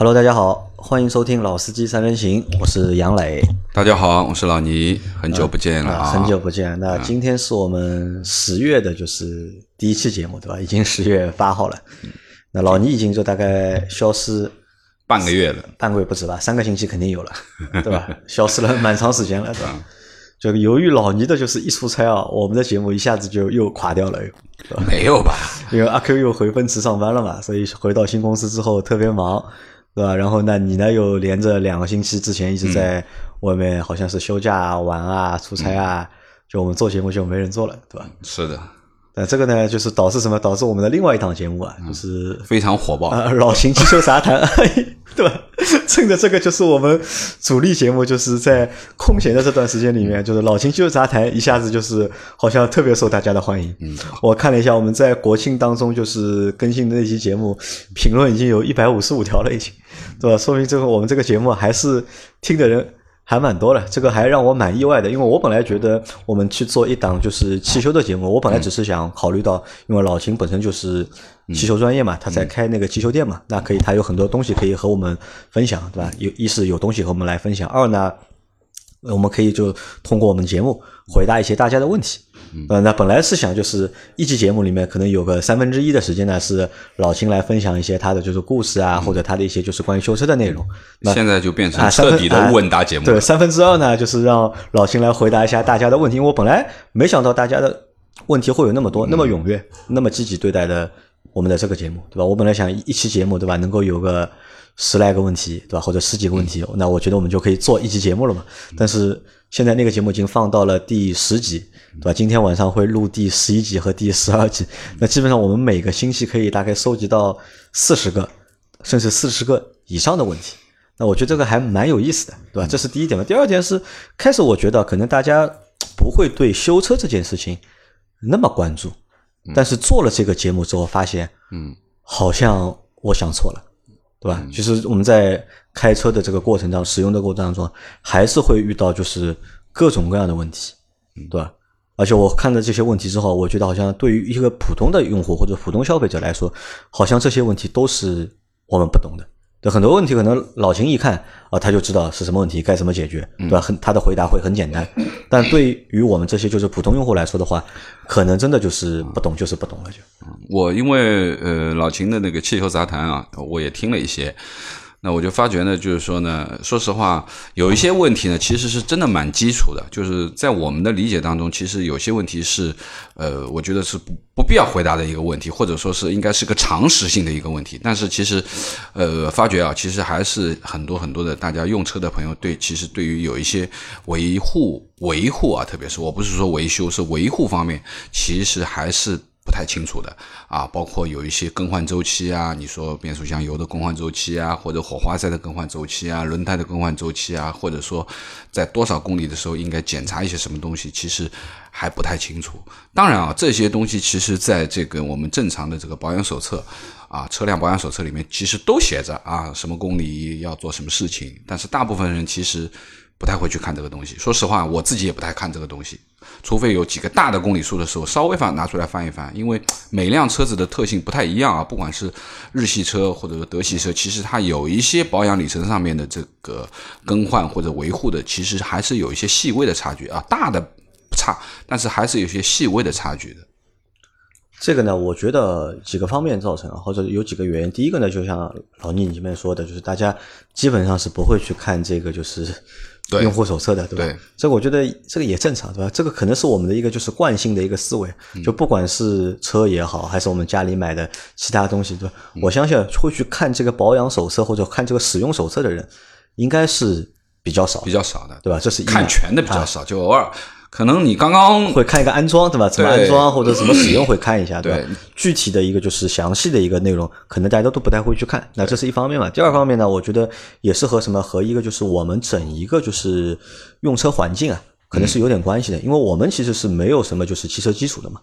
Hello，大家好，欢迎收听《老司机三人行》，我是杨磊。大家好，我是老倪，很久不见了啊！很久不见。那今天是我们十月的，就是第一期节目，对吧？已经十月八号了。那老倪已经就大概消失半个月了，半个月不止吧？三个星期肯定有了，对吧？消失了蛮长时间了，对吧？就由于老倪的就是一出差啊，我们的节目一下子就又垮掉了，没有吧？因为阿 Q 又回奔驰上班了嘛，所以回到新公司之后特别忙。对吧？然后那你呢？又连着两个星期之前一直在外面，好像是休假玩啊、出差啊，就我们做节目就没人做了，对吧？是的。那这个呢，就是导致什么？导致我们的另外一档节目啊，就是非常火爆。老秦汽修杂谈，对吧？趁着这个，就是我们主力节目，就是在空闲的这段时间里面，就是老秦汽修杂谈一下子就是好像特别受大家的欢迎。嗯，我看了一下，我们在国庆当中就是更新的那期节目，评论已经有一百五十五条了，已经，对吧？说明这个我们这个节目还是听的人。还蛮多的，这个还让我蛮意外的，因为我本来觉得我们去做一档就是汽修的节目，我本来只是想考虑到，因为老秦本身就是汽修专业嘛，他在开那个汽修店嘛，那可以他有很多东西可以和我们分享，对吧？有一是有东西和我们来分享，二呢，我们可以就通过我们节目回答一些大家的问题。呃，那本来是想就是一期节目里面可能有个三分之一的时间呢，是老秦来分享一些他的就是故事啊，或者他的一些就是关于修车的内容。那现在就变成彻底的问答节目。对，三分之二呢，就是让老秦来回答一下大家的问题。我本来没想到大家的问题会有那么多，那么踊跃，那么积极对待的我们的这个节目，对吧？我本来想一期节目，对吧，能够有个十来个问题，对吧？或者十几个问题，那我觉得我们就可以做一期节目了嘛。但是现在那个节目已经放到了第十集。对吧？今天晚上会录第十一集和第十二集，那基本上我们每个星期可以大概收集到四十个，甚至四十个以上的问题。那我觉得这个还蛮有意思的，对吧？这是第一点嘛。第二点是，开始我觉得可能大家不会对修车这件事情那么关注，但是做了这个节目之后，发现，嗯，好像我想错了，对吧？其实我们在开车的这个过程当中，使用的过程当中，还是会遇到就是各种各样的问题，对吧？而且我看了这些问题之后，我觉得好像对于一个普通的用户或者普通消费者来说，好像这些问题都是我们不懂的。对很多问题，可能老秦一看啊，他就知道是什么问题，该怎么解决，对吧？很他的回答会很简单。但对于我们这些就是普通用户来说的话，可能真的就是不懂，就是不懂了。就我因为呃老秦的那个汽修杂谈啊，我也听了一些。那我就发觉呢，就是说呢，说实话，有一些问题呢，其实是真的蛮基础的。就是在我们的理解当中，其实有些问题是，呃，我觉得是不不必要回答的一个问题，或者说是应该是个常识性的一个问题。但是其实，呃，发觉啊，其实还是很多很多的大家用车的朋友对，其实对于有一些维护维护啊，特别是我不是说维修，是维护方面，其实还是。不太清楚的啊，包括有一些更换周期啊，你说变速箱油的更换周期啊，或者火花塞的更换周期啊，轮胎的更换周期啊，或者说在多少公里的时候应该检查一些什么东西，其实还不太清楚。当然啊，这些东西其实在这个我们正常的这个保养手册啊，车辆保养手册里面其实都写着啊，什么公里要做什么事情，但是大部分人其实。不太会去看这个东西，说实话，我自己也不太看这个东西，除非有几个大的公里数的时候，稍微翻拿出来翻一翻。因为每辆车子的特性不太一样啊，不管是日系车或者说德系车，其实它有一些保养里程上面的这个更换或者维护的，其实还是有一些细微的差距啊，大的不差，但是还是有些细微的差距的。这个呢，我觉得几个方面造成，或者有几个原因。第一个呢，就像老倪你这边说的，就是大家基本上是不会去看这个，就是。用户手册的，对吧？这个我觉得这个也正常，对吧？这个可能是我们的一个就是惯性的一个思维，就不管是车也好，还是我们家里买的其他东西，对吧？我相信会去看这个保养手册或者看这个使用手册的人，应该是比较少，比较少的，对吧？这是看全的比较少，就偶尔。可能你刚刚会看一个安装，对吧？怎么安装或者怎么使用会看一下，对吧？具体的一个就是详细的一个内容，可能大家都不太会去看。那这是一方面嘛。第二方面呢，我觉得也是和什么和一个就是我们整一个就是用车环境啊，可能是有点关系的。因为我们其实是没有什么就是汽车基础的嘛，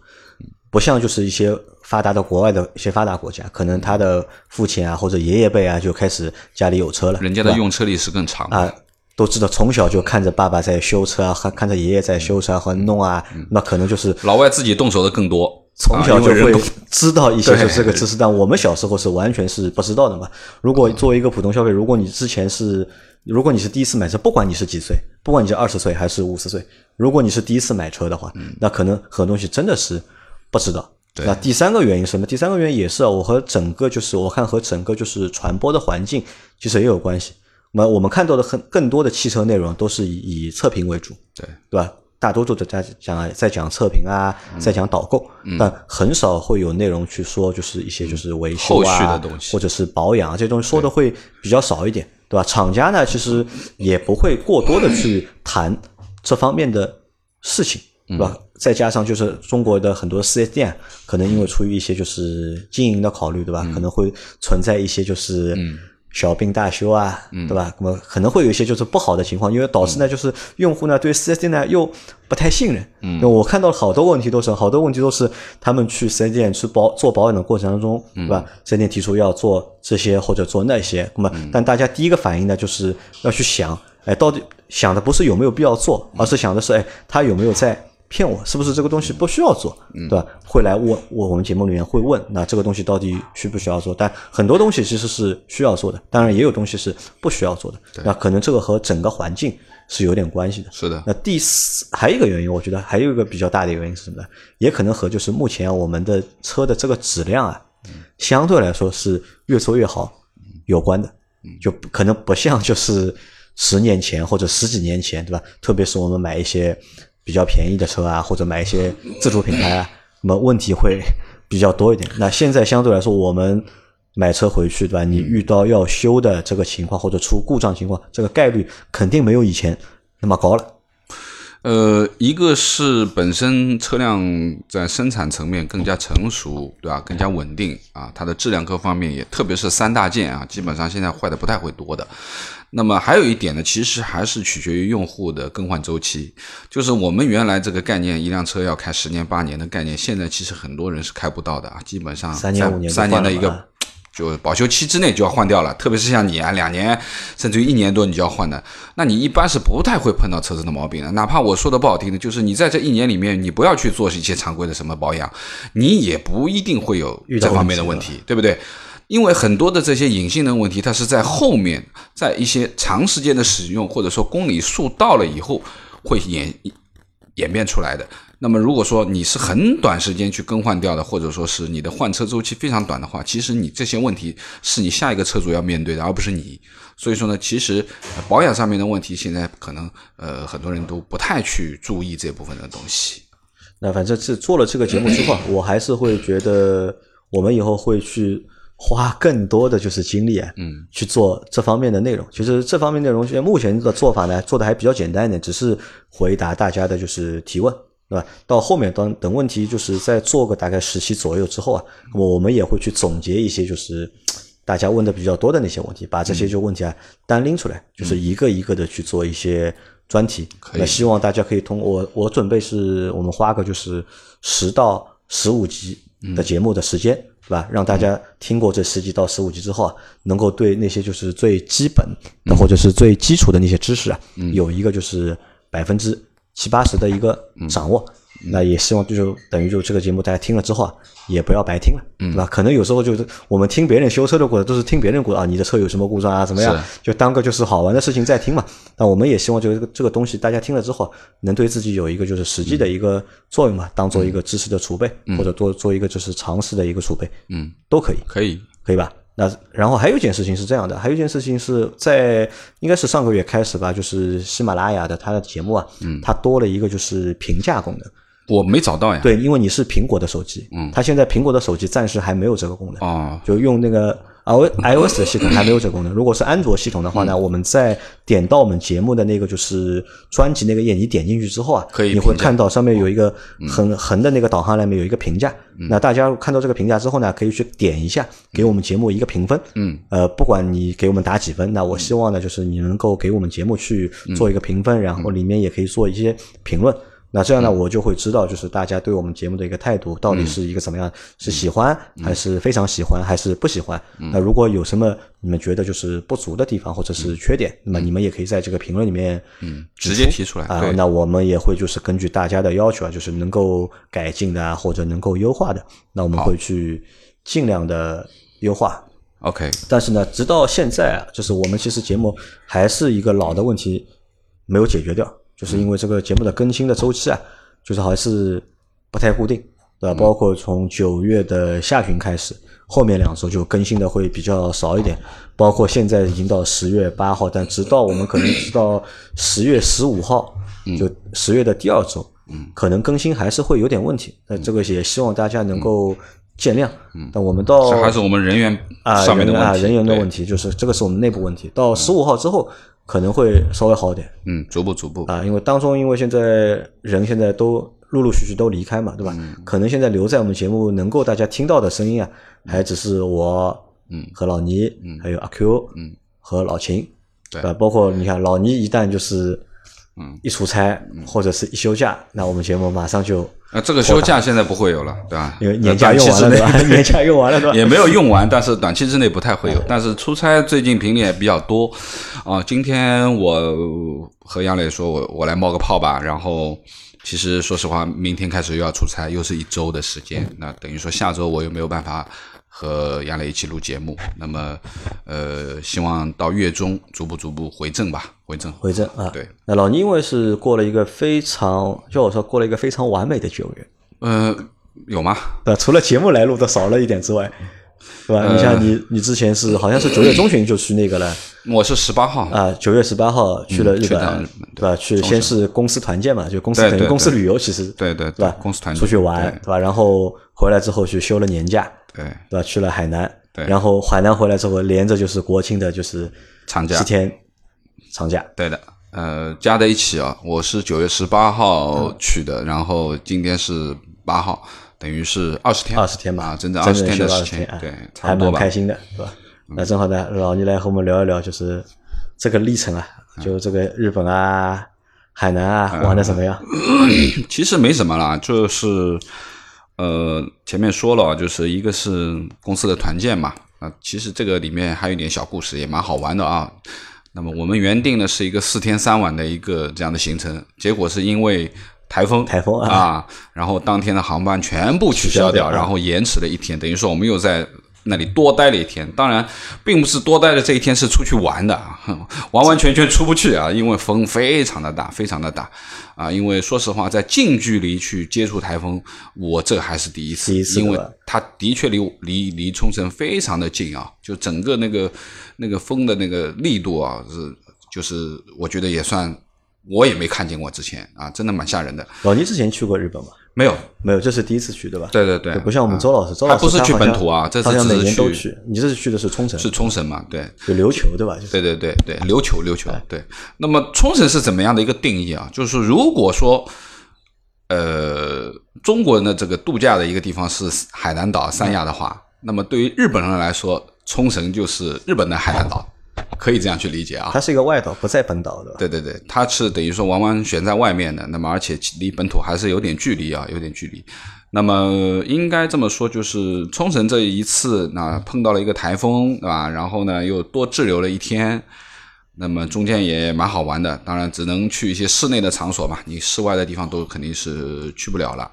不像就是一些发达的国外的一些发达国家，可能他的父亲啊或者爷爷辈啊就开始家里有车了，人家的用车历史更长啊。都知道，从小就看着爸爸在修车啊，还看着爷爷在修车和弄啊，那可能就是老外自己动手的更多从小就会知道一些 就是这个知识，但我们小时候是完全是不知道的嘛。如果作为一个普通消费，如果你之前是，如果你是第一次买车，不管你是几岁，不管你是二十岁还是五十岁，如果你是第一次买车的话，那可能很多东西真的是不知道。对那第三个原因是什么？第三个原因也是啊我和整个就是我看和整个就是传播的环境其实也有关系。那么我们看到的很更多的汽车内容都是以以测评为主，对对吧？大多数的在讲在讲测评啊，嗯在讲导购，但很少会有内容去说就是一些就是维修后啊，续的东西或者是保养啊这些东西说的会比较少一点，对吧？厂家呢其实也不会过多的去谈这方面的事情，对吧？再加上就是中国的很多四 S 店，可能因为出于一些就是经营的考虑，对吧？可能会存在一些就是小病大修啊，对吧？那么可能会有一些就是不好的情况，因为导致呢就是用户呢对四 S 店呢又不太信任。嗯，我看到好多问题都是好多问题都是他们去四 S 店去保做保养的过程当中，对吧？四 S 店提出要做这些或者做那些，那么但大家第一个反应呢就是要去想，哎，到底想的不是有没有必要做，而是想的是，哎，他有没有在骗我？是不是这个东西不需要做，对吧？会来问我我们节目里面会问，那这个东西到底需不需要做？但很多东西其实是需要做的，当然也有东西是不需要做的。那可能这个和整个环境是有点关系的。是的，那第四还有一个原因，我觉得还有一个比较大的原因是什么呢？也可能和就是目前我们的车的这个质量啊，相对来说是越做越好有关的，就可能不像就是十年前或者十几年前，对吧？特别是我们买一些比较便宜的车啊，或者买一些自主品牌啊，那么问题会 比较多一点。那现在相对来说，我们买车回去，对吧？你遇到要修的这个情况或者出故障情况，这个概率肯定没有以前那么高了。呃，一个是本身车辆在生产层面更加成熟，对吧？更加稳定啊，它的质量各方面也，特别是三大件啊，基本上现在坏的不太会多的。那么还有一点呢，其实还是取决于用户的更换周期。就是我们原来这个概念，一辆车要开十年八年的概念，现在其实很多人是开不到的啊，基本上三年五年就三年的一个就保修期之内就要换掉了，特别是像你啊，两年甚至于一年多你就要换的，那你一般是不太会碰到车子的毛病的。哪怕我说的不好听的，就是你在这一年里面，你不要去做一些常规的什么保养，你也不一定会有这方面的问问题，对不对？因为很多的这些隐性的问题，它是在后面，在一些长时间的使用或者说公里数到了以后，会演演变出来的。那么，如果说你是很短时间去更换掉的，或者说是你的换车周期非常短的话，其实你这些问题是你下一个车主要面对的，而不是你。所以说呢，其实呃保养上面的问题，现在可能呃很多人都不太去注意这部分的东西。那反正是做了这个节目之后，我还是会觉得我们以后会去花更多的就是精力啊，嗯，去做这方面的内容。其实这方面内容，现在目前的做法呢，做的还比较简单一点，只是回答大家的就是提问，对吧？到后面等等问题，就是在做个大概十期左右之后啊，那么我们也会去总结一些就是。大家问的比较多的那些问题，把这些就问题啊单拎出来，就是一个一个的去做一些专题。那希望大家可以通过我，我准备是我们花个就是十到十五集的节目的时间，对吧？让大家听过这十集到十五集之后啊，能够对那些就是最基本的或者是最基础的那些知识啊，有一个就是百分之七八十的一个掌握。那也希望就等于就这个节目大家听了之后啊，也不要白听了，对吧？可能有时候就是我们听别人修车的过程，都是听别人故啊，你的车有什么故障啊，怎么样，就当个就是好玩的事情在听嘛。那我们也希望就是这个这个东西，大家听了之后能对自己有一个就是实际的一个作用嘛，当做一个知识的储备，或者多做一个就是常识的一个储备，嗯，都可以。可以，可以吧？那然后还有一件事情是这样的，还有一件事情是在应该是上个月开始吧，就是喜马拉雅的它的节目啊，嗯，它多了一个就是评价功能。我没找到呀。，对，因为你是苹果的手机，嗯，它现在苹果的手机暂时还没有这个功能，哦，就用那个 i iOS 的系统还没有这个功能。如果是安卓系统的话呢，我们在点到我们节目的那个就是专辑那个页，你点进去之后啊，可以你会看到上面有一个横横的那个导航栏面有一个评价。那大家看到这个评价之后呢，可以去点一下，给我们节目一个评分。嗯，呃，不管你给我们打几分，那我希望呢，就是你能够给我们节目去做一个评分，然后里面也可以做一些评论。那这样呢，我就会知道，就是大家对我们节目的一个态度到底是一个怎么样，是喜欢还是非常喜欢，还是不喜欢？那如果有什么你们觉得就是不足的地方或者是缺点，那么你们也可以在这个评论里面嗯。直接提出来啊。那我们也会就是根据大家的要求啊，就是能够改进的啊，或者能够优化的，那我们会去尽量的优化。OK，但是呢，直到现在啊，就是我们其实节目还是一个老的问题没有解决掉。就是因为这个节目的更新的周期啊，就是还是不太固定，对吧？包括从九月的下旬开始，后面两周就更新的会比较少一点。包括现在已经到十月八号，但直到我们可能直到十月十五号，就十月的第二周，可能更新还是会有点问题。那这个也希望大家能够见谅。但我们到还是我们人员啊人员啊人员的问题，就是这个是我们内部问题。到十五号之后。可能会稍微好点，嗯，逐步逐步。啊，因为当中因为现在人现在都陆陆续续都离开嘛，对吧？可能现在留在我们节目能够大家听到的声音啊，还只是我，嗯，和老倪，嗯，还有阿 Q，嗯，和老秦，对吧？包括你看老倪一旦就是。嗯，一出差或者是一休假，那我们节目马上就那，这个休假现在不会有了，对吧？因为年假用 完了，对吧？年假用完了，对吧？也没有用完，但是短期之内不太会有。但是出差最近频率也比较多啊。今天我和杨磊说，我我来冒个泡吧。然后，其实说实话，明天开始又要出差，又是一周的时间。那等于说下周我又没有办法。和杨磊一起录节目，那么，呃，希望到月中逐步逐步回正吧，回正，回正啊。对，那老倪因为是过了一个非常，就我说过了一个非常完美的九月。呃，有吗？呃，除了节目来录的少了一点之外，对吧？你像你，你之前是好像是九月中旬就去那个了。我是十八号啊，九月十八号去了日本，对吧？去先是公司团建嘛，就公司等于公司旅游，其实对对对吧？公司团出去玩，对吧？然后回来之后去休了年假。对，对吧？去了海南，对，然后海南回来之后，连着就是国庆的，就是长假七天长假。对的，呃，加在一起啊，我是九月十八号去的，然后今天是八号，等于是二十天，二十天吧，整整二十天的时间，对，差不多吧。开心的，是吧？那正好呢，老倪来和我们聊一聊，就是这个历程啊，就这个日本啊、海南啊玩的怎么样？其实没什么啦，就是。呃，前面说了，就是一个是公司的团建嘛，啊，其实这个里面还有一点小故事，也蛮好玩的啊。那么我们原定的是一个四天三晚的一个这样的行程，结果是因为台风，台风啊，然后当天的航班全部取消掉，然后延迟了一天，等于说我们又在。那里多待了一天，当然，并不是多待的这一天是出去玩的，完完全全出不去啊，因为风非常的大，非常的大，啊，因为说实话，在近距离去接触台风，我这还是第一次，因为它的确离离离冲绳非常的近啊，就整个那个那个风的那个力度啊，是就是我觉得也算，我也没看见过之前啊，真的蛮吓人的。老倪之前去过日本吗？没有，没有，这是第一次去，对吧？对对对，不像我们周老师，周老师不是去本土啊，这是每年都去。你这次去的是冲绳，是冲绳嘛？对，就琉球，对吧？对对对对，琉球琉球。对，那么冲绳是怎么样的一个定义啊？就是如果说，呃，中国人的这个度假的一个地方是海南岛、三亚的话，那么对于日本人来说，冲绳就是日本的海南岛。可以这样去理解啊，它是一个外岛，不在本岛的。对对对，它是等于说完完全在外面的，那么而且离本土还是有点距离啊，有点距离。那么应该这么说，就是冲绳这一次那碰到了一个台风，对吧？然后呢又多滞留了一天，那么中间也蛮好玩的。当然只能去一些室内的场所嘛，你室外的地方都肯定是去不了了。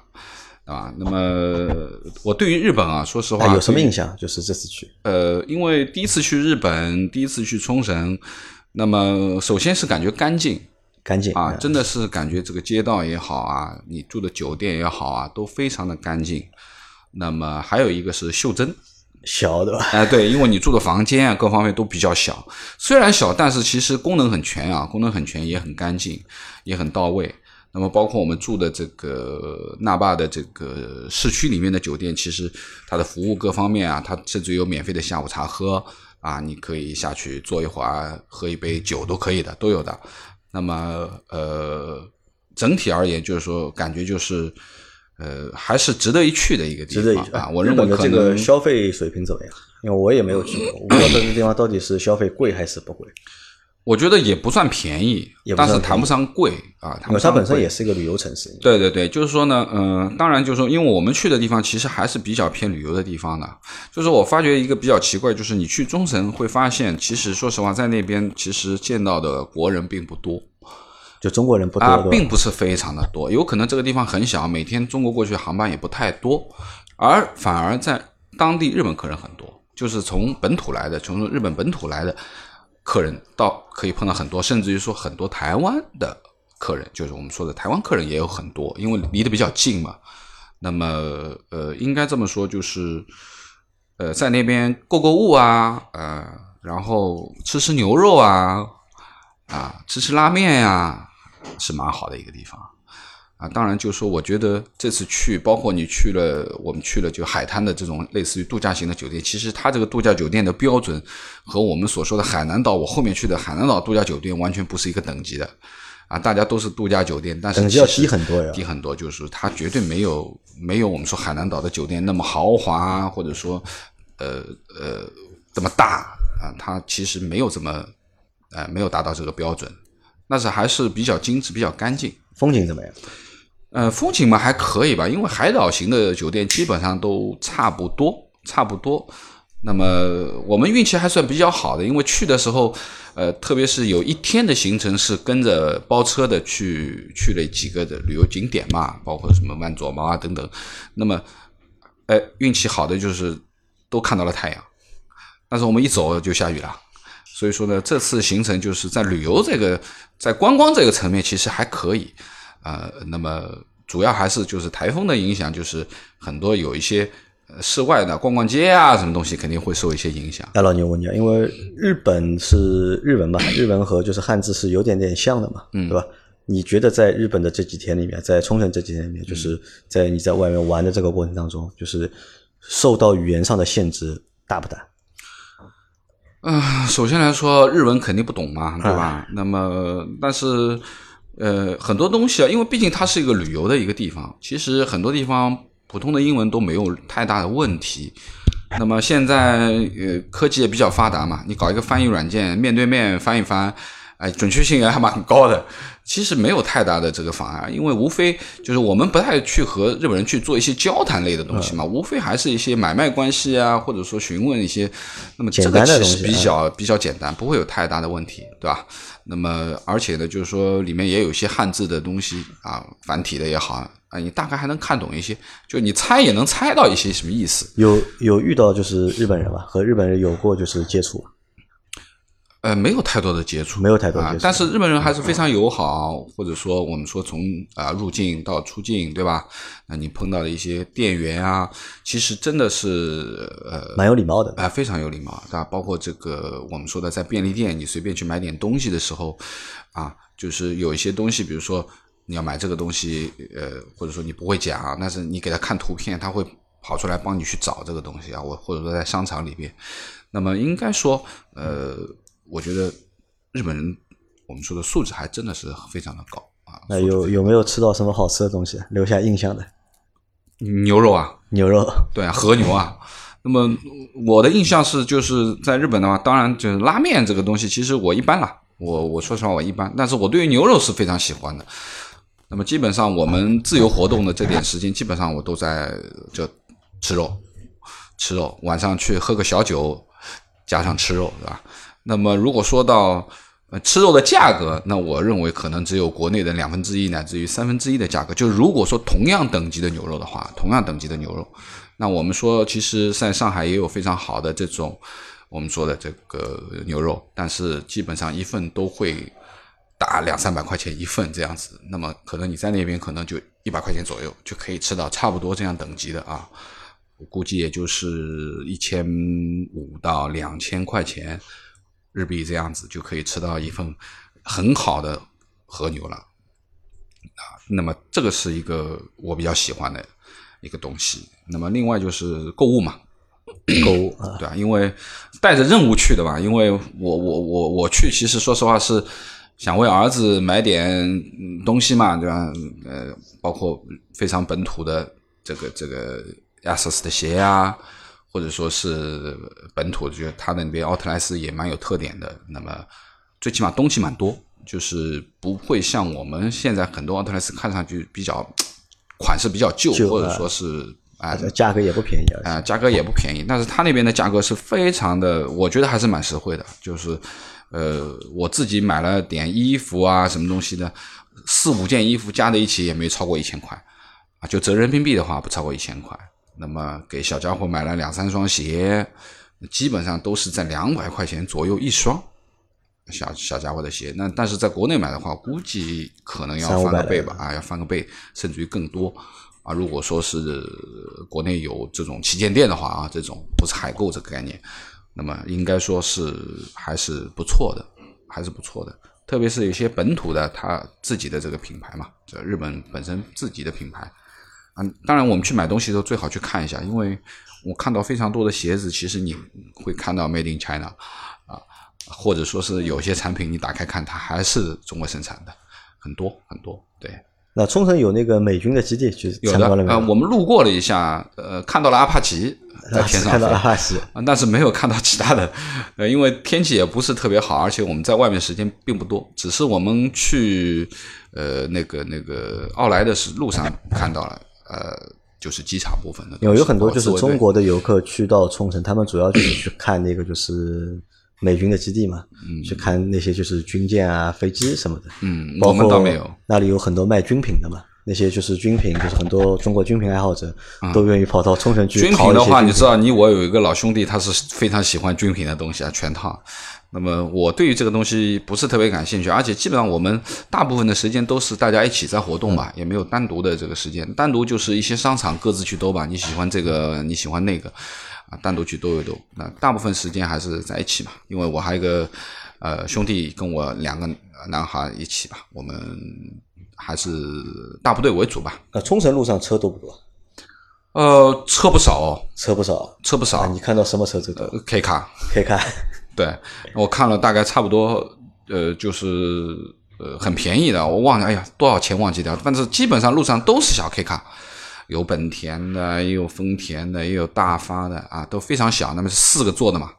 啊，那么我对于日本啊，说实话有什么印象？就是这次去，呃，因为第一次去日本，第一次去冲绳，那么首先是感觉干净，干净啊，真的是感觉这个街道也好啊，你住的酒店也好啊，都非常的干净。那么还有一个是袖珍，小的吧？哎，对，因为你住的房间啊，各方面都比较小，虽然小，但是其实功能很全啊，功能很全，也很干净，也很到位。那么，包括我们住的这个那霸的这个市区里面的酒店，其实它的服务各方面啊，它甚至有免费的下午茶喝啊，你可以下去坐一会儿，喝一杯酒都可以的，都有的。那么，呃，整体而言，就是说，感觉就是，呃，还是值得一去的一个地方啊。我认为这个消费水平怎么样？因为我也没有去过，我不知道这个地方到底是消费贵还是不贵。我觉得也不算便宜，但是谈不上贵啊。因为它本身也是一个旅游城市。对对对，就是说呢，嗯，当然就是说，因为我们去的地方其实还是比较偏旅游的地方的。就是我发觉一个比较奇怪，就是你去中城会发现，其实说实话，在那边其实见到的国人并不多，就中国人不多，啊，并不是非常的多。有可能这个地方很小，每天中国过去的航班也不太多，而反而在当地日本客人很多，就是从本土来的，从日本本土来的。客人到可以碰到很多，甚至于说很多台湾的客人，就是我们说的台湾客人也有很多，因为离得比较近嘛。那么，呃，应该这么说，就是，呃，在那边购购物啊，呃，然后吃吃牛肉啊，啊，吃吃拉面呀，是蛮好的一个地方。啊，当然，就是说，我觉得这次去，包括你去了，我们去了就海滩的这种类似于度假型的酒店，其实它这个度假酒店的标准和我们所说的海南岛，我后面去的海南岛度假酒店完全不是一个等级的。啊，大家都是度假酒店，但是等级要低很多呀，低很多，就是它绝对没有没有我们说海南岛的酒店那么豪华，或者说呃呃这么大啊，它其实没有这么呃没有达到这个标准，但是还是比较精致、比较干净。风景怎么样？呃，风景嘛还可以吧，因为海岛型的酒店基本上都差不多，差不多。那么我们运气还算比较好的，因为去的时候，呃，特别是有一天的行程是跟着包车的去去了几个的旅游景点嘛，包括什么万左毛啊等等。那么，哎，运气好的就是都看到了太阳，但是我们一走就下雨了。所以说呢，这次行程就是在旅游这个在观光这个层面其实还可以。呃，那么主要还是就是台风的影响，就是很多有一些室外的逛逛街啊，什么东西肯定会受一些影响。大老牛，我问你，因为日本是日文嘛，日文和就是汉字是有点点像的嘛，嗯对吧？你觉得在日本的这几天里面，在冲绳这几天里面，就是在你在外面玩的这个过程当中，就是受到语言上的限制大不大？嗯，首先来说，日文肯定不懂嘛，对吧？那么，但是。呃，很多东西啊，因为毕竟它是一个旅游的一个地方，其实很多地方普通的英文都没有太大的问题。那么现在呃科技也比较发达嘛，你搞一个翻译软件，面对面翻一翻，哎，准确性也还蛮高的。其实没有太大的这个妨碍，因为无非就是我们不太去和日本人去做一些交谈类的东西嘛，无非还是一些买卖关系啊，或者说询问一些，那么这个其实比较比较简单，不会有太大的问题，对吧？那么而且呢，就是说里面也有一些汉字的东西啊，繁体的也好啊，你大概还能看懂一些，就你猜也能猜到一些什么意思。有有遇到就是日本人吧，和日本人有过就是接触。呃，没有太多的接触，没有太多接触，但是日本人还是非常友好，或者说我们说从啊入境到出境，对吧？那你碰到的一些店员啊，其实真的是呃蛮有礼貌的，啊，非常有礼貌，对吧？包括这个我们说的在便利店，你随便去买点东西的时候，啊，就是有一些东西，比如说你要买这个东西，呃，或者说你不会讲，但是你给他看图片，他会跑出来帮你去找这个东西啊，我或者说在商场里边，那么应该说，呃。我觉得日本人，我们说的素质还真的是非常的高啊。那有有没有吃到什么好吃的东西留下印象的？牛肉啊，牛肉，对啊，和牛啊。那么我的印象是，就是在日本的话，当然就是拉面这个东西，其实我一般啦。我我说实话，我一般。但是我对于牛肉是非常喜欢的。那么基本上我们自由活动的这点时间，基本上我都在就吃肉，吃肉。晚上去喝个小酒，加上吃肉，对吧？那么，如果说到呃吃肉的价格，那我认为可能只有国内的两分之一乃至于三分之一的价格。就如果说同样等级的牛肉的话，同样等级的牛肉，那我们说其实在上海也有非常好的这种我们说的这个牛肉，但是基本上一份都会打两三百块钱一份这样子。那么可能你在那边可能就一百块钱左右就可以吃到差不多这样等级的啊，我估计也就是一千五到两千块钱。日币这样子就可以吃到一份很好的和牛了啊！那么这个是一个我比较喜欢的一个东西。那么另外就是购物嘛，购物对啊，因为带着任务去的吧。因为我我我我去，其实说实话是想为儿子买点东西嘛，对吧？呃，包括非常本土的这个这个亚瑟斯的鞋啊。或者说是本土，觉得它那边奥特莱斯也蛮有特点的。那么最起码东西蛮多，就是不会像我们现在很多奥特莱斯看上去比较款式比较旧，或者啊说是啊价格也不便宜啊。啊，价格也不便宜，但是他那边的价格是非常的，我觉得还是蛮实惠的。就是，呃，我自己买了点衣服啊，什么东西的，四五件衣服加在一起也没超过一千块，啊，就折人民币的话不超过一千块。那么给小家伙买了两三双鞋，基本上都是在两百块钱左右一双。小小家伙的鞋，那但是在国内买的话，估计可能要翻个倍吧，啊，要翻个倍，甚至于更多。啊，如果说是国内有这种旗舰店的话啊，这种不是海购这个概念，那么应该说是还是不错的，还是不错的。特别是有些本土的他自己的这个品牌嘛，这日本本身自己的品牌，啊，当然我们去买东西的时候最好去看一下，因为我看到非常多的鞋子，其实你会看到 Made in China 啊，或者说是有些产品你打开看，它还是中国生产的，很多很多，对。那冲绳有那个美军的基地，去有的参观了没有？呃，我们路过了一下，呃，看到了阿帕奇在啊天上看到了阿帕奇，啊，但是没有看到其他的，呃，因为天气也不是特别好，而且我们在外面时间并不多，只是我们去呃那个那个奥莱的是路上看到了，呃，就是机场部分的，有有很多就是中国的游客去到冲绳，他们主要就是去看那个就是美军的基地嘛，去看那些就是军舰啊、飞机什么的。嗯，包我们倒括没有，那里有很多卖军品的嘛，那些就是军品，就是很多中国军品爱好者都愿意跑到冲绳去嗯军品的话，你知道，你我有一个老兄弟，他是非常喜欢军品的东西啊，全套。那么我对于这个东西不是特别感兴趣，而且基本上我们大部分的时间都是大家一起在活动吧，也没有单独的这个时间，单独就是一些商场各自去兜吧，你喜欢这个，你喜欢那个，啊，单独去兜一兜。那大部分时间还是在一起嘛，因为我还有一个呃兄弟跟我两个男孩一起吧，我们还是大部队为主吧。呃，冲绳路上车多不多？呃，车不少哦，车不少。车不少啊，你看到什么车最多？，K 卡。可以看。对，我看了大概差不多，呃，就是呃很便宜的，我忘了，哎呀，多少钱忘记掉，但是基本上路上都是小 K 卡，有本田的，也有丰田的，也有大发的啊，都非常小，那么是四个座的嘛，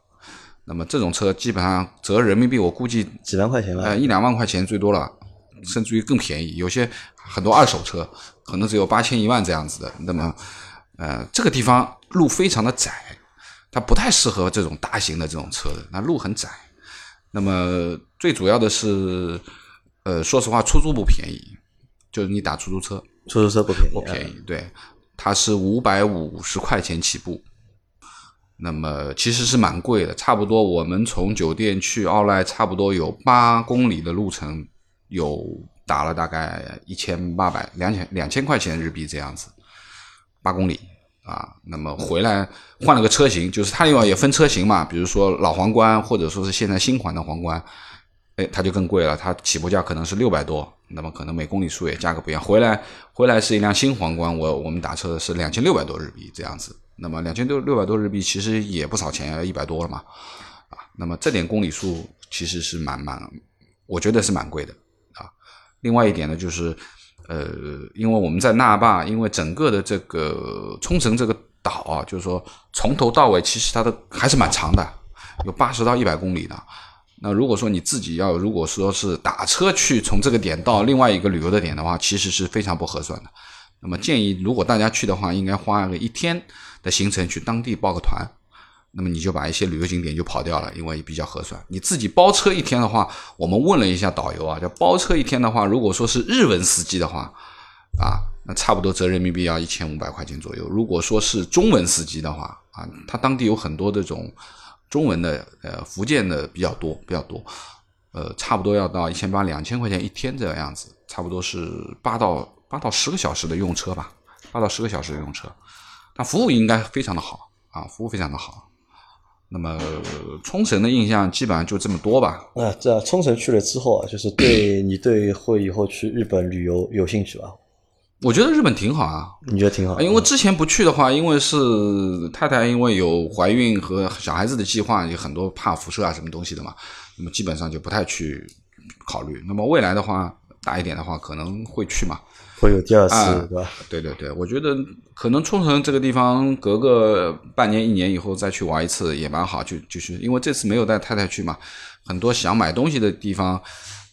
那么这种车基本上折人民币，我估计几万块钱吧。呃一两万块钱最多了，甚至于更便宜，有些很多二手车可能只有八千一万这样子的，那么呃这个地方路非常的窄。它不太适合这种大型的这种车的，那路很窄。那么最主要的是，呃，说实话，出租不便宜，就是你打出租车出租车不便宜，不便宜，对，它是五百五十块钱起步。那么其实是蛮贵的，差不多我们从酒店去奥莱，差不多有八公里的路程，有打了大概一千八百两千两千块钱日币这样子，八公里。啊，那么回来换了个车型，就是它另外也分车型嘛，比如说老皇冠，或者说是现在新款的皇冠，哎，它就更贵了，它起步价可能是六百多，那么可能每公里数也价格不一样。回来回来是一辆新皇冠，我我们打车是两千六百多日币这样子，那么两千六六百多日币其实也不少钱，一百多了嘛，啊，那么这点公里数其实是蛮蛮，我觉得是蛮贵的啊。另外一点呢，就是。呃，因为我们在那霸，因为整个的这个冲绳这个岛啊，就是说从头到尾，其实它的还是蛮长的，有八十到一百公里的。那如果说你自己要，如果说是打车去从这个点到另外一个旅游的点的话，其实是非常不合算的。那么建议，如果大家去的话，应该花个一天的行程去当地报个团。那么你就把一些旅游景点就跑掉了，因为比较合算。你自己包车一天的话，我们问了一下导游啊，叫包车一天的话，如果说是日文司机的话，啊，那差不多折人民币要一千五百块钱左右。如果说是中文司机的话，啊，他当地有很多这种中文的，呃，福建的比较多，比较多，呃，差不多要到一千八两千块钱一天这样子，差不多是八到八到十个小时的用车吧，八到十个小时的用车，但服务应该非常的好啊，服务非常的好。那么冲绳的印象基本上就这么多吧。那这冲绳去了之后啊，就是对你对会以后去日本旅游有兴趣吧？我觉得日本挺好啊，你觉得挺好？因为之前不去的话，因为是太太因为有怀孕和小孩子的计划，有很多怕辐射啊什么东西的嘛，那么基本上就不太去考虑。那么未来的话，大一点的话，可能会去嘛。会有第二次，啊对吧？对对对，我觉得可能冲绳这个地方隔个半年一年以后再去玩一次也蛮好，就就是因为这次没有带太太去嘛，很多想买东西的地方，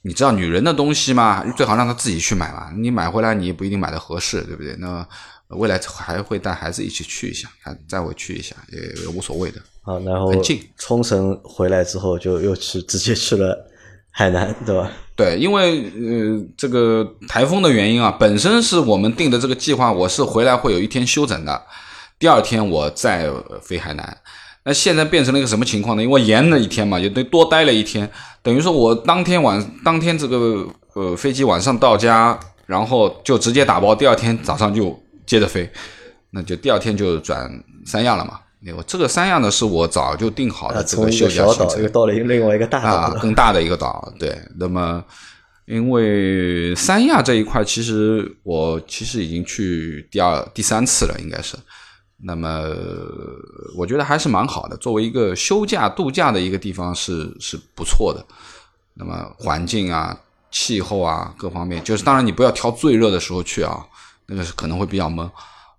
你知道女人的东西嘛，最好让她自己去买嘛，你买回来你也不一定买的合适，对不对？那未来还会带孩子一起去一下，还再回去一下也也无所谓的。好，然后很近冲绳回来之后就又去直接去了海南，对吧？对，因为呃这个台风的原因啊，本身是我们定的这个计划，我是回来会有一天休整的，第二天我再飞海南。那现在变成了一个什么情况呢？因为延了一天嘛，也得多待了一天，等于说我当天晚当天这个呃飞机晚上到家，然后就直接打包，第二天早上就接着飞，那就第二天就转三亚了嘛。这个三亚呢是我早就定好啊，的这个小岛假行程又到了另外一个大啊，，更大的一个岛。对，那么因为三亚这一块，其实我其实已经去第二、第三次了，应该是。那么我觉得还是蛮好的，作为一个休假度假的一个地方是是不错的。那么环境啊、气候啊各方面，就是当然你不要挑最热的时候去啊，那个是可能会比较闷。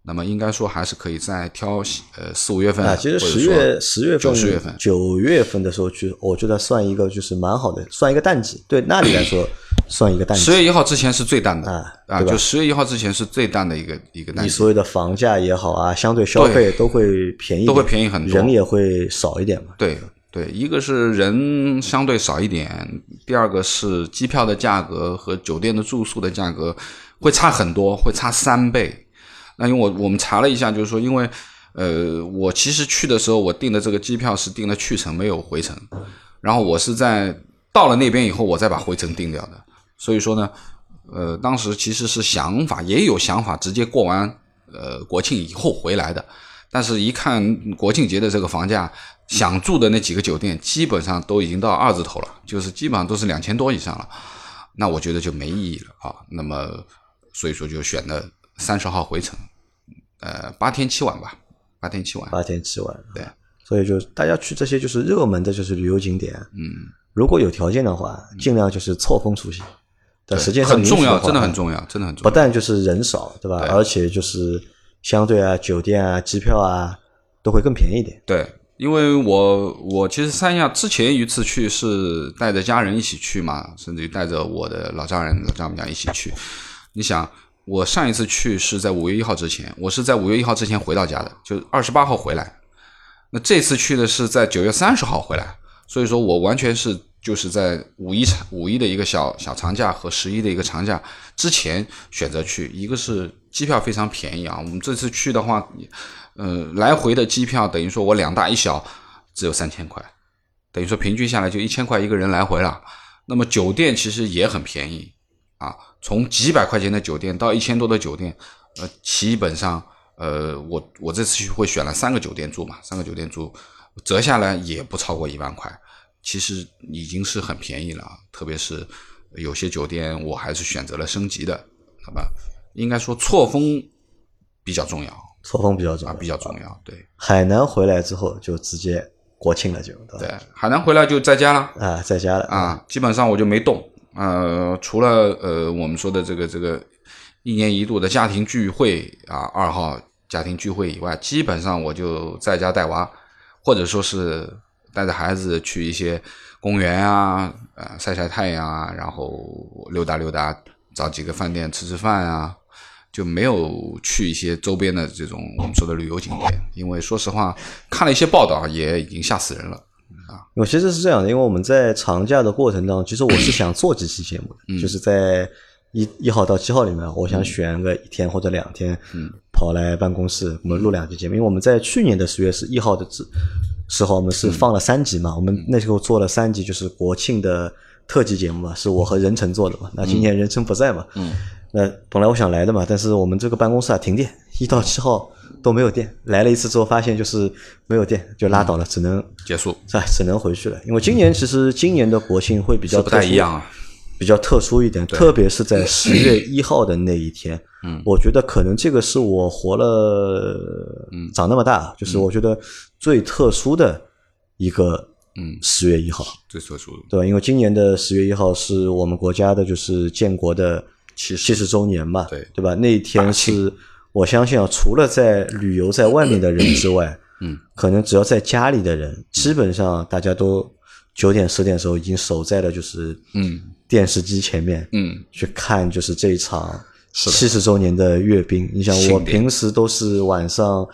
那么应该说还是可以再挑呃四五月份，啊，其实十月、十月份、九月份，九月份的时候去，我觉得算一个就是蛮好的，算一个淡季，对那里来说 算一个淡季。十月一号之前是最淡的啊啊，就十月一号之前是最淡的一个一个淡季，你所有的房价也好啊，相对消费都会便宜，都会便宜很多人也会少一点嘛。对对，一个是人相对少一点，第二个是机票的价格和酒店的住宿的价格会差很多，会差三倍。那因为我我们查了一下，就是说，因为呃，我其实去的时候，我订的这个机票是订了去程，没有回程，然后我是在到了那边以后，我再把回程订掉的。所以说呢，呃，当时其实是想法也有想法，直接过完呃国庆以后回来的。但是，一看国庆节的这个房价，想住的那几个酒店基本上都已经到二字头了，就是基本上都是两千多以上了。那我觉得就没意义了啊。那么，所以说就选了三十号回程，呃，八天七晚吧，八天七晚。八天七晚，对，所以就大家去这些就是热门的，就是旅游景点，嗯，如果有条件的话，尽量就是错峰出行。但实际上很重要，真的很重要，真的很重要不。但就是人少，对吧？对而且就是相对啊，酒店啊、机票啊都会更便宜一点。对，因为我我其实三亚之前一次去是带着家人一起去嘛，甚至于带着我的老丈人、老丈母娘一起去。你想，我上一次去是在五月一号之前，我是在五月一号之前回到家的，就二十八号回来。那这次去的是在九月三十号回来，所以说我完全是就是在五一长五一的一个小小长假和十一的一个长假之前选择去，一个是机票非常便宜啊，我们这次去的话，呃，来回的机票等于说我两大一小只有三千块，等于说平均下来就一千块一个人来回了。那么酒店其实也很便宜啊，从几百块钱的酒店到一千多的酒店，呃，基本上呃，我我这次去会选了三个酒店住嘛，三个酒店住折下来也不超过一万块，其实已经是很便宜了啊。特别是有些酒店我还是选择了升级的，好吧应该说错峰比较重要错峰比较重啊，比较重要。对海南回来之后就直接国庆了就，对？对，海南回来就在家了。啊，在家了。啊，基本上我就没动。呃，除了呃我们说的这个这个一年一度的家庭聚会啊，二号家庭聚会以外，基本上我就在家带娃，或者说是带着孩子去一些公园啊，呃晒晒太阳啊，然后溜达溜达，找几个饭店吃吃饭啊。就没有去一些周边的这种我们说的旅游景点，因为说实话，看了一些报道，也已经吓死人了。我其实是这样的，因为我们在长假的过程当中，其实我是想做几期节目嗯。的，就是在一一号到七号里面，我想选个一天或者两天，嗯。跑来办公室，我们录两期节目。因为我们在去年的十月十一号的时时候，我们是放了三集嘛，我们那时候做了三集，就是国庆的特辑节目嘛，是我和任晨做的嘛。那今年任晨不在嘛，嗯。那本来我想来的嘛，但是我们这个办公室啊停电，一到七号都没有电。来了一次之后，发现就是没有电，就拉倒了，只能结束是吧？只能回去了。因为今年其实今年的国庆会比较不太一样啊。比较特殊一点，特别是在十月一号的那一天，嗯我觉得可能这个是我活了嗯长那么大，就是我觉得最特殊的一个嗯，十月一号，最特殊的，对吧？因为今年的十月一号是我们国家的就是建国的七七十周年嘛，对对吧？那一天是我相信啊，除了在旅游在外面的人之外，嗯，可能只要在家里的人，基本上大家都九点十点的时候已经守在了就是嗯电视机前面，嗯，去看就是这一场七十周年的阅兵。你想，我平时都是晚上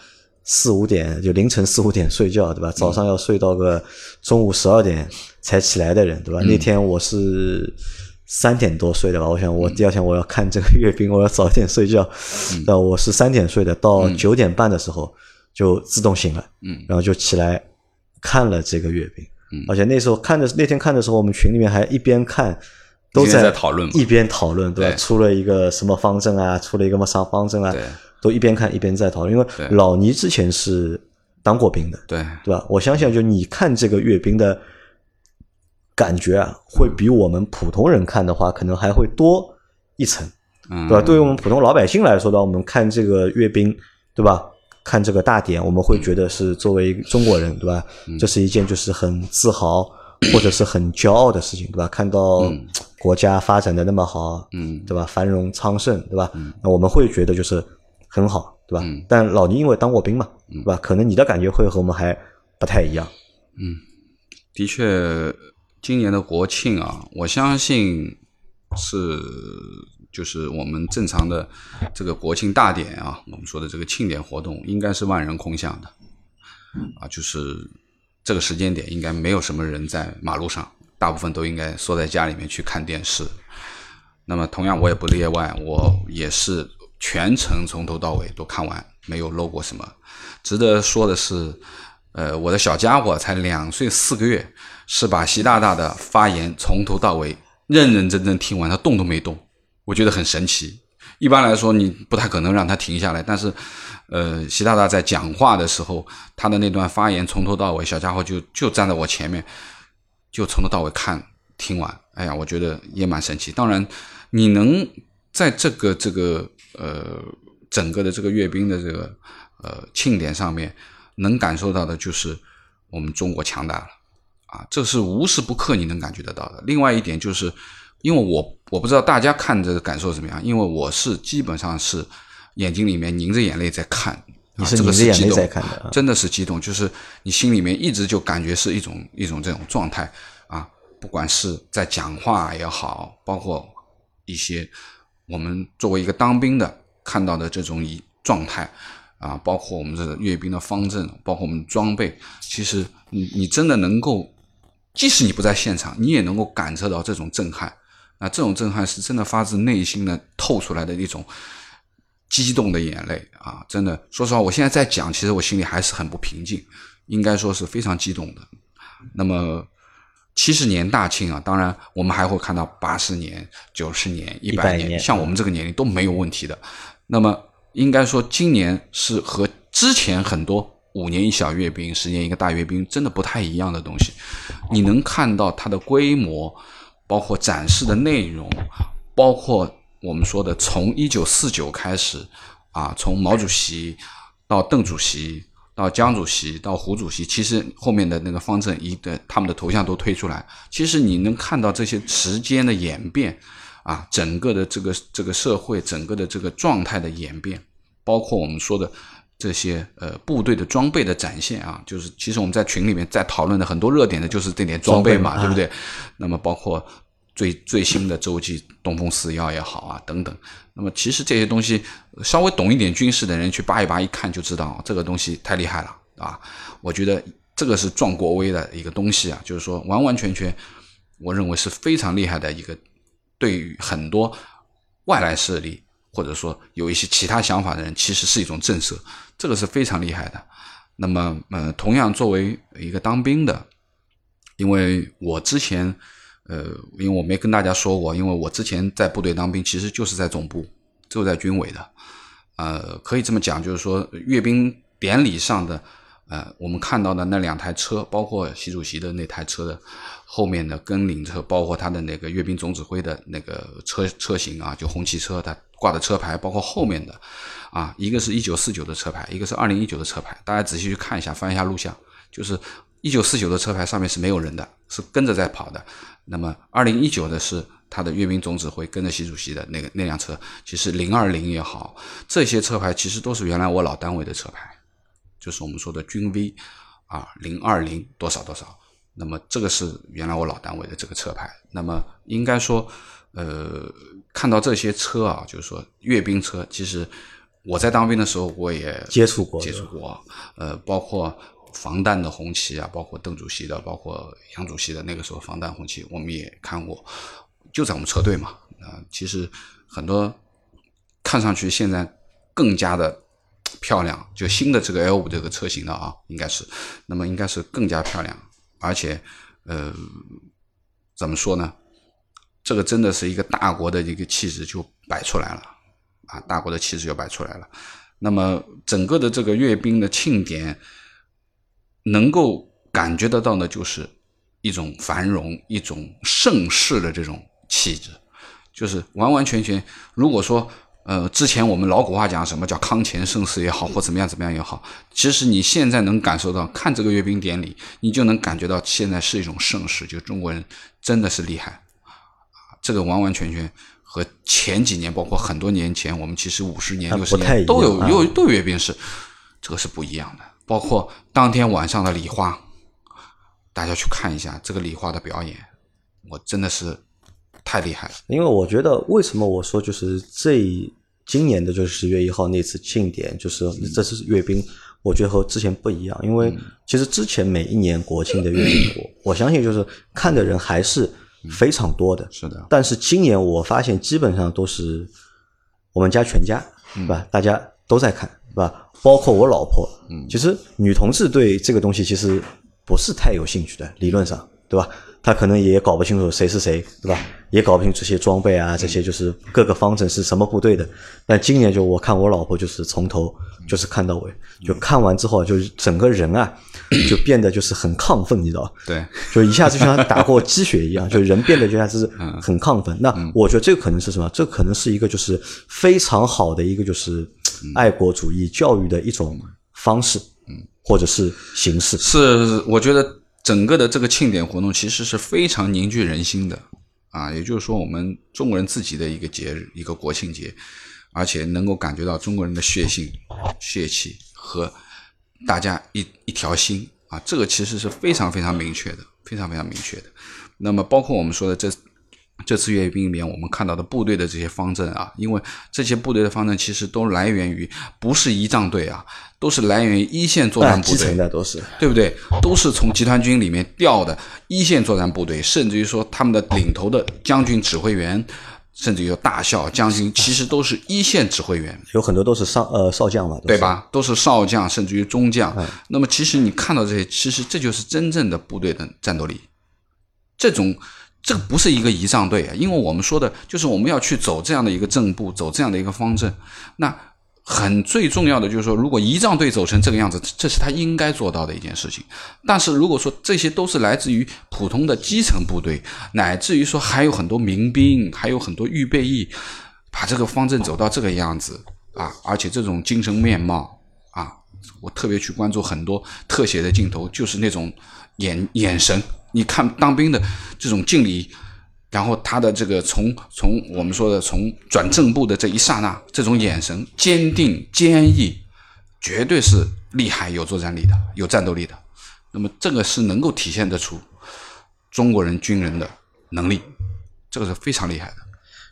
四五点，就凌晨四五点睡觉，对吧？早上要睡到个中午十二点才起来的人，对吧？那天我是。三点多睡的吧，我想我第二天我要看这个阅兵，我要早点睡觉。那、我是三点睡的，到九点半的时候就自动醒了，嗯。然后就起来看了这个阅兵。嗯。而且那时候看的那天看的时候，我们群里面还一边看，都在在讨论一边讨论，对吧？对。出了一个什么方阵啊，出了一个什么啥方阵啊对，都一边看一边在讨论。因为对。老倪之前是当过兵的，对，对吧？我相信，就你看这个阅兵的感觉啊，会比我们普通人看的话，可能还会多一层，嗯，对吧？对于我们普通老百姓来说的话，我们看这个阅兵，对吧？看这个大典，我们会觉得是作为中国人，对吧？这是一件就是很自豪或者是很骄傲的事情，对吧？看到国家发展的那么好，嗯对吧？繁荣昌盛，对吧？那我们会觉得就是很好，对吧？嗯但老倪因为当过兵嘛，对吧？可能你的感觉会和我们还不太一样。嗯的确，今年的国庆啊，我相信是就是我们正常的这个国庆大典啊，我们说的这个庆典活动，应该是万人空巷的啊，就是这个时间点应该没有什么人在马路上，大部分都应该缩在家里面去看电视。那么同样我也不例外，我也是全程从头到尾都看完，没有漏过什么。值得说的是，呃，我的小家伙才两岁四个月，是把习大大的发言从头到尾认认真真听完，他动都没动，我觉得很神奇。一般来说，你不太可能让他停下来，但是，呃，习大大在讲话的时候，他的那段发言从头到尾，小家伙就就站在我前面，就从头到尾看听完。哎呀，我觉得也蛮神奇。当然，你能在这个这个呃整个的这个阅兵的这个呃庆典上面，能感受到的就是我们中国强大了啊，这是无时不刻你能感觉得到的。另外一点就是，因为我我不知道大家看这个感受怎么样，因为我是基本上是眼睛里面凝着眼泪在看。你是啊这个拧着眼泪在看的啊真的是激动，就是你心里面一直就感觉是一种一种这种状态啊，不管是在讲话也好，包括一些我们作为一个当兵的看到的这种一状态啊，包括我们这个阅兵的方阵，包括我们装备，其实你你真的能够，即使你不在现场，你也能够感受到这种震撼。那，这种震撼是真的发自内心的透出来的一种激动的眼泪啊！真的，说实话，我现在在讲，其实我心里还是很不平静，应该说是非常激动的。那么七十年大庆啊，当然我们还会看到八十年、九十年、一百100年像我们这个年龄都没有问题的。那么应该说，今年是和之前很多五年一小阅兵、十年一个大阅兵真的不太一样的东西。你能看到它的规模，包括展示的内容，包括我们说的从一九四九开始啊，从毛主席到邓主席。到江主席，到胡主席，其实后面的那个方阵一的他们的头像都推出来，其实你能看到这些时间的演变啊，整个的这个这个社会整个的这个状态的演变，包括我们说的这些呃部队的装备的展现啊，就是其实我们在群里面在讨论的很多热点的就是这点装备嘛，对不对？那么包括最最新的洲际东风四幺也好啊，等等。那么其实这些东西稍微懂一点军事的人去扒一扒，一看就知道这个东西太厉害了啊！我觉得这个是壮国威的一个东西啊，就是说完完全全，我认为是非常厉害的一个，对于很多外来势力或者说有一些其他想法的人，其实是一种震慑，这个是非常厉害的。那么，呃，同样作为一个当兵的，因为我之前。呃，因为我没跟大家说过，因为我之前在部队当兵，其实就是在总部，就在军委的。呃，可以这么讲，就是说阅兵典礼上的，呃，我们看到的那两台车，包括习主席的那台车的后面的跟领车，包括他的那个阅兵总指挥的那个车车型啊，就红旗车，它挂的车牌，包括后面的，啊，一个是一九四九的车牌，一个是二零一九的车牌，大家仔细去看一下，翻一下录像，就是一九四九的车牌上面是没有人的，是跟着在跑的。那么二零一九的是他的阅兵总指挥跟着习主席的那个那辆车，其实零二零也好，这些车牌其实都是原来我老单位的车牌，就是我们说的军 V 啊零二零多少多少。那么这个是原来我老单位的这个车牌。那么应该说，呃，看到这些车啊，就是说阅兵车，其实我在当兵的时候我也接触过，接触过，呃，包括。防弹的红旗啊，包括邓主席的，包括杨主席的那个时候防弹红旗，我们也看过，就在我们车队嘛。啊，其实很多看上去现在更加的漂亮，就新的这个 L 五这个车型的啊，应该是，那么应该是更加漂亮，而且呃，怎么说呢？这个真的是一个大国的一个气质就摆出来了啊，大国的气质就摆出来了。那么整个的这个阅兵的庆典。能够感觉得到的，就是一种繁荣、一种盛世的这种气质，就是完完全全。如果说，呃，之前我们老古话讲什么叫康乾盛世也好，或怎么样怎么样也好，其实你现在能感受到，看这个阅兵典礼，你就能感觉到现在是一种盛世，就中国人真的是厉害啊！这个完完全全和前几年，包括很多年前，我们其实五十年、六十年都有有都有阅兵式，这个是不一样的。包括当天晚上的礼花，大家去看一下这个礼花的表演，我真的是太厉害了。因为我觉得，为什么我说就是这今年的就是十月一号那次庆典，就是这次阅兵，我觉得和之前不一样。因为其实之前每一年国庆的阅兵，我我相信就是看的人还是非常多的。是的。但是今年我发现基本上都是我们家全家，是吧？大家都在看，是吧？包括我老婆，嗯，其实女同志对这个东西其实不是太有兴趣的，理论上，对吧？她可能也搞不清楚谁是谁，对吧？也搞不清楚这些装备啊，这些就是各个方阵是什么部队的。但今年就我看我老婆就是从头就是看到尾，就看完之后就是整个人啊就变得就是很亢奋，你知道对，就一下子就像打过鸡血一样，就人变得就像是很亢奋。那我觉得这个可能是什么？这可能是一个就是非常好的一个就是。爱国主义教育的一种方式，嗯，或者是形式，是我觉得整个的这个庆典活动其实是非常凝聚人心的，啊，也就是说我们中国人自己的一个节日，一个国庆节，而且能够感觉到中国人的血性、血气和大家一一条心啊，这个其实是非常非常明确的，非常非常明确的。那么包括我们说的这。这次阅兵里面，我们看到的部队的这些方阵啊，因为这些部队的方阵其实都来源于不是仪仗队啊，都是来源于一线作战部队，的都是对不对？都是从集团军里面调的一线作战部队，甚至于说他们的领头的将军指挥员，甚至有大校将军，其实都是一线指挥员，有很多都是少呃少将嘛，对吧？都是少将，甚至于中将。那么其实你看到这些，其实这就是真正的部队的战斗力，这种。这个不是一个仪仗队啊，因为我们说的就是我们要去走这样的一个正步，走这样的一个方阵。那很最重要的就是说，如果仪仗队走成这个样子，这是他应该做到的一件事情。但是如果说这些都是来自于普通的基层部队，乃至于说还有很多民兵，还有很多预备役，把这个方阵走到这个样子啊，而且这种精神面貌啊，我特别去关注很多特写的镜头，就是那种眼眼神。你看当兵的这种敬礼，然后他的这个从从我们说的从转正步的这一刹那，这种眼神坚定坚毅，绝对是厉害有作战力的，有战斗力的。那么这个是能够体现得出中国人军人的能力，这个是非常厉害的。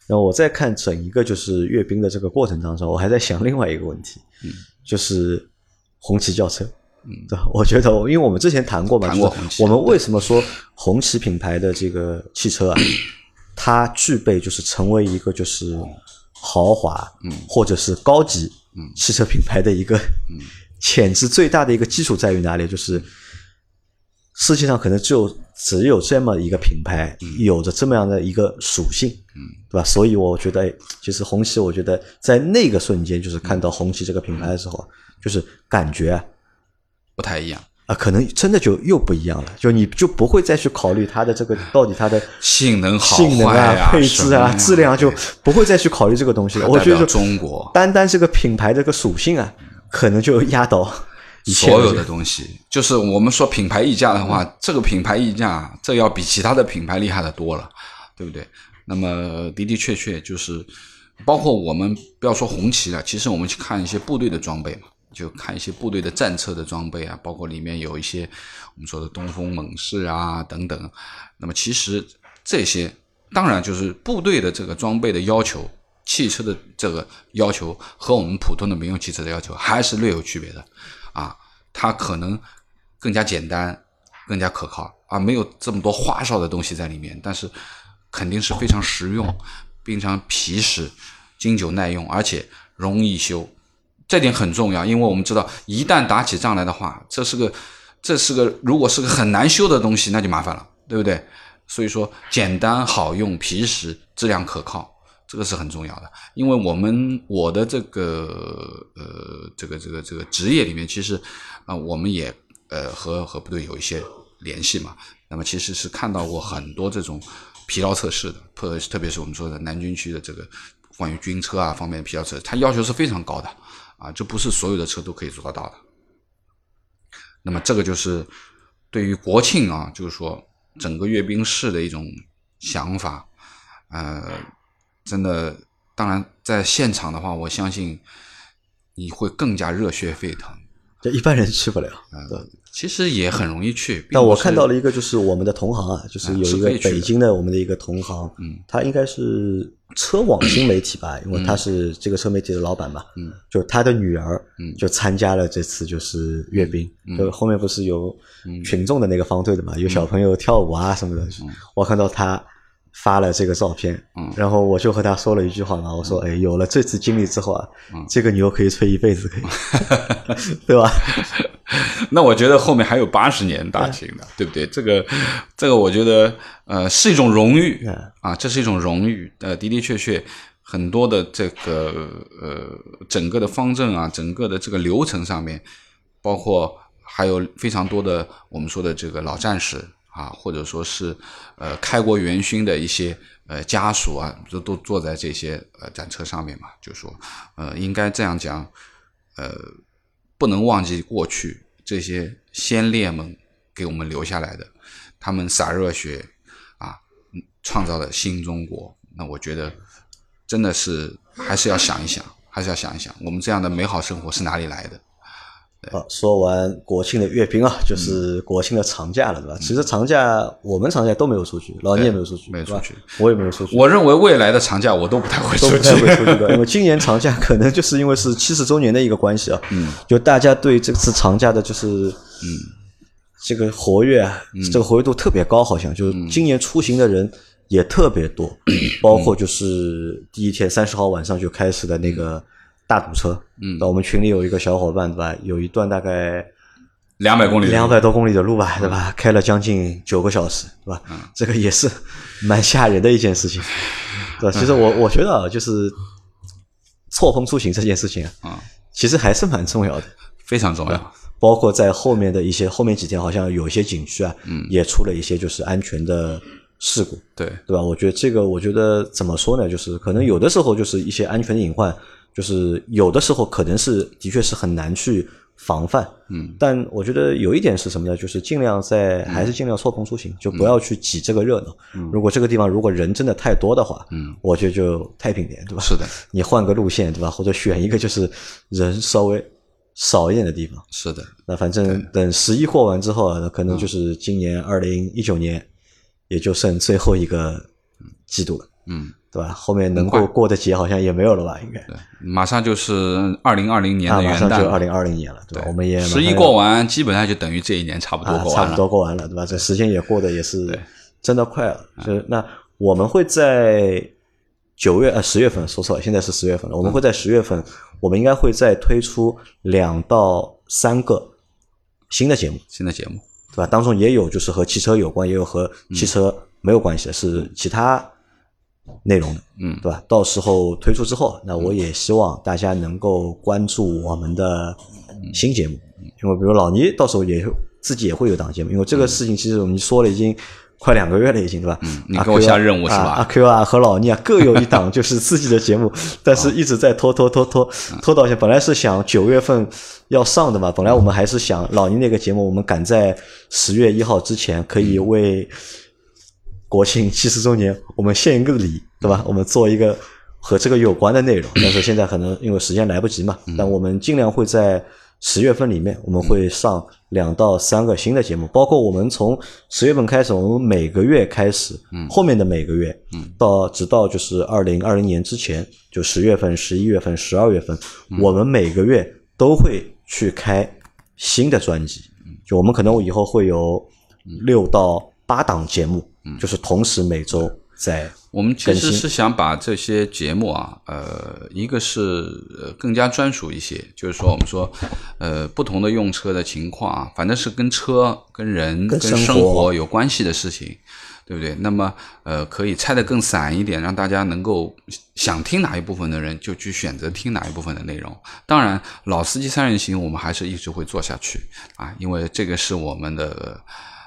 然后我在看整一个就是阅兵的这个过程当中，我还在想另外一个问题，嗯，就是红旗轿车。嗯，对，我觉得，因为我们之前谈过嘛，谈过我们为什么说红旗品牌的这个汽车啊，它具备就是成为一个就是豪华，嗯，或者是高级，嗯，汽车品牌的一个潜质最大的一个基础在于哪里？就是世界上可能就只有这么一个品牌有着这么样的一个属性，嗯，对吧？所以我觉得，其实红旗，我觉得在那个瞬间，就是看到红旗这个品牌的时候，就是感觉。不太一样啊，可能真的就又不一样了，就你就不会再去考虑它的这个到底它的性能好性能啊、配置啊、质量，就不会再去考虑这个东西了。我觉得中国单单这个品牌这个属性啊，可能就压倒所有的东西，就是我们说品牌溢价的话，这个品牌溢价，这要比其他的品牌厉害的多了，对不对？那么的的确确就是，包括我们不要说红旗了，其实我们去看一些部队的装备嘛，就看一些部队的战车的装备啊，包括里面有一些我们说的东风猛士啊等等。那么其实这些当然就是部队的这个装备的要求，汽车的这个要求和我们普通的民用汽车的要求还是略有区别的啊，它可能更加简单，更加可靠啊，没有这么多花哨的东西在里面，但是肯定是非常实用，非常皮实、经久耐用，而且容易修。这点很重要，因为我们知道，一旦打起仗来的话，这是个，这是个，如果是个很难修的东西，那就麻烦了，对不对？所以说，简单好用、皮实、质量可靠，这个是很重要的。因为我们我的这个呃这个这个这个职业里面，其实啊、我们也呃和和部队有一些联系嘛。那么其实是看到过很多这种疲劳测试的，特特别是我们说的南军区的这个关于军车啊方面的疲劳测试，它要求是非常高的啊，这不是所有的车都可以做得到的。那么这个就是对于国庆啊，就是说整个阅兵式的一种想法，呃，真的，当然在现场的话，我相信你会更加热血沸腾。这一般人去不了。对。其实也很容易去，并但我看到了一个，就是我们的同行啊，就是有一个北京的我们的一个同行，嗯，他应该是车网新媒体吧，因为他是这个车媒体的老板嘛，嗯，就他的女儿，嗯。就参加了这次就是阅兵，就后面不是有群众的那个方队的嘛，有小朋友跳舞啊什么的，我看到他发了这个照片，嗯然后我就和他说了一句话嘛，我说，哎，有了这次经历之后啊，这个牛可以吹一辈子，可以，对吧？那我觉得后面还有八十年大庆的，对不对？这个，这个我觉得，呃，是一种荣誉嗯啊，这是一种荣誉。呃，的的确确，很多的这个呃，整个的方阵啊，整个的这个流程上面，包括还有非常多的我们说的这个老战士啊，或者说是呃开国元勋的一些呃家属啊，都都坐在这些呃展车上面嘛，就说呃，应该这样讲，呃。不能忘记过去这些先烈们给我们留下来的，他们洒热血啊，创造了新中国。那我觉得真的是还是要想一想，还是要想一想，我们这样的美好生活是哪里来的？好，说完国庆的阅兵啊，就是国庆的长假了，对吧？其实长假我们长假都没有出去，老倪也没有出去，没有出去，我也没有出去，我认为未来的长假我都不太会出去。都不太。会出去的，因为今年长假可能就是因为是七十周年的一个关系啊，嗯，就大家对这次长假的就是嗯。这个活跃啊，这个活跃度特别高，好像就是今年出行的人也特别多，包括就是第一天三十号晚上就开始的那个大堵车，嗯，那我们群里有一个小伙伴对吧，有一段大概。两百公里，两百多公里的路吧，对吧？开了将近九个小时，对吧？这个也是蛮吓人的一件事情，对吧？其实我我觉得啊，就是错峰出行这件事情啊，嗯，其实还是蛮重要的。非常重要。包括在后面的一些后面几天，好像有一些景区啊，嗯也出了一些就是安全的事故，对，对吧？我觉得这个，我觉得怎么说呢？就是可能有的时候就是一些安全的隐患，就是有的时候可能是的确是很难去防范。嗯，但我觉得有一点是什么呢？就是尽量在还是尽量错峰出行，就不要去挤这个热闹。如果这个地方如果人真的太多的话，嗯，我觉得就太平点，对吧？是的，你换个路线，对吧？或者选一个就是人稍微少一点的地方。是的，那反正等十一过完之后啊，那可能就是今年二零一九年，也就剩最后一个季度了，嗯，对吧？后面能够过的节好像也没有了吧？应该对，马上就是二零二零年啊，的元旦了，马上就二零二零年了，对吧？我们也十一过完，基本上就等于这一年差不多啊，差不过完了。多过完了，对吧？这时间也过得也是真的快了。就是那我们会在九月呃十月份，说错了，现在是十月份了。我们会在十月份，我们应该会再推出两到三个新的节目，新的节目，对吧？当中也有就是和汽车有关，也有和汽车没有关系的，是其他内容的，嗯对吧？到时候推出之后，那我也希望大家能够关注我们的新节目，因为比如老倪到时候也自己也会有档节目，因为这个事情其实我们说了已经快两个月了，已经对吧？嗯，你给我下任务是吧？阿 Q 啊和老倪啊各有一档就是自己的节目，但是一直在拖拖拖拖拖到现在。本来是想九月份要上的嘛，本来我们还是想老倪那个节目，我们赶在十月一号之前可以为国庆七十周年我们献一个礼，对吧？我们做一个和这个有关的内容，但是现在可能因为时间来不及嘛，但我们尽量会在。十月份里面，我们会上两到三个新的节目，包括我们从十月份开始，我们每个月开始，后面的每个月，到直到就是二零二零年之前，就十月份、十一月份、十二月份，我们每个月都会去开新的专辑，就我们可能以后会有六到八档节目，嗯就是同时每周。在我们其实是想把这些节目啊，呃，一个是更加专属一些，就是说我们说，呃，不同的用车的情况啊，反正是跟车、跟人、跟生活有关系的事情，对不对？那么，呃，可以拆得更散一点，让大家能够想听哪一部分的人就去选择听哪一部分的内容。当然，老司机三人行我们还是一直会做下去啊，因为这个是我们的。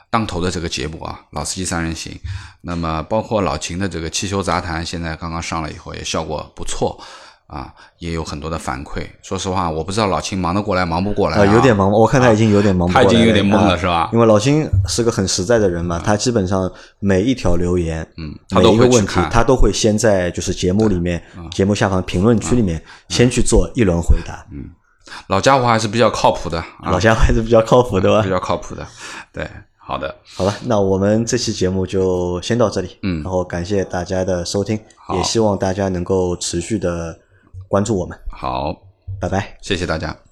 当头的这个节目啊，老司机三人行，那么包括老秦的这个汽修杂谈，现在刚刚上了以后也效果不错啊，也有很多的反馈。说实话，我不知道老秦忙得过来忙不过来啊，有点忙，我看他已经有点忙，他已经有点懵了是吧？因为老秦是个很实在的人嘛，他基本上每一条留言，嗯，每一个问题，他都会先在就是节目里面，节目下方评论区里面先去做一轮回答。嗯，老家伙还是比较靠谱的，老家伙还是比较靠谱的吧？比较靠谱的，对。好的，好了，那我们这期节目就先到这里。嗯，然后感谢大家的收听，也希望大家能够持续的关注我们。好，拜拜，谢谢大家。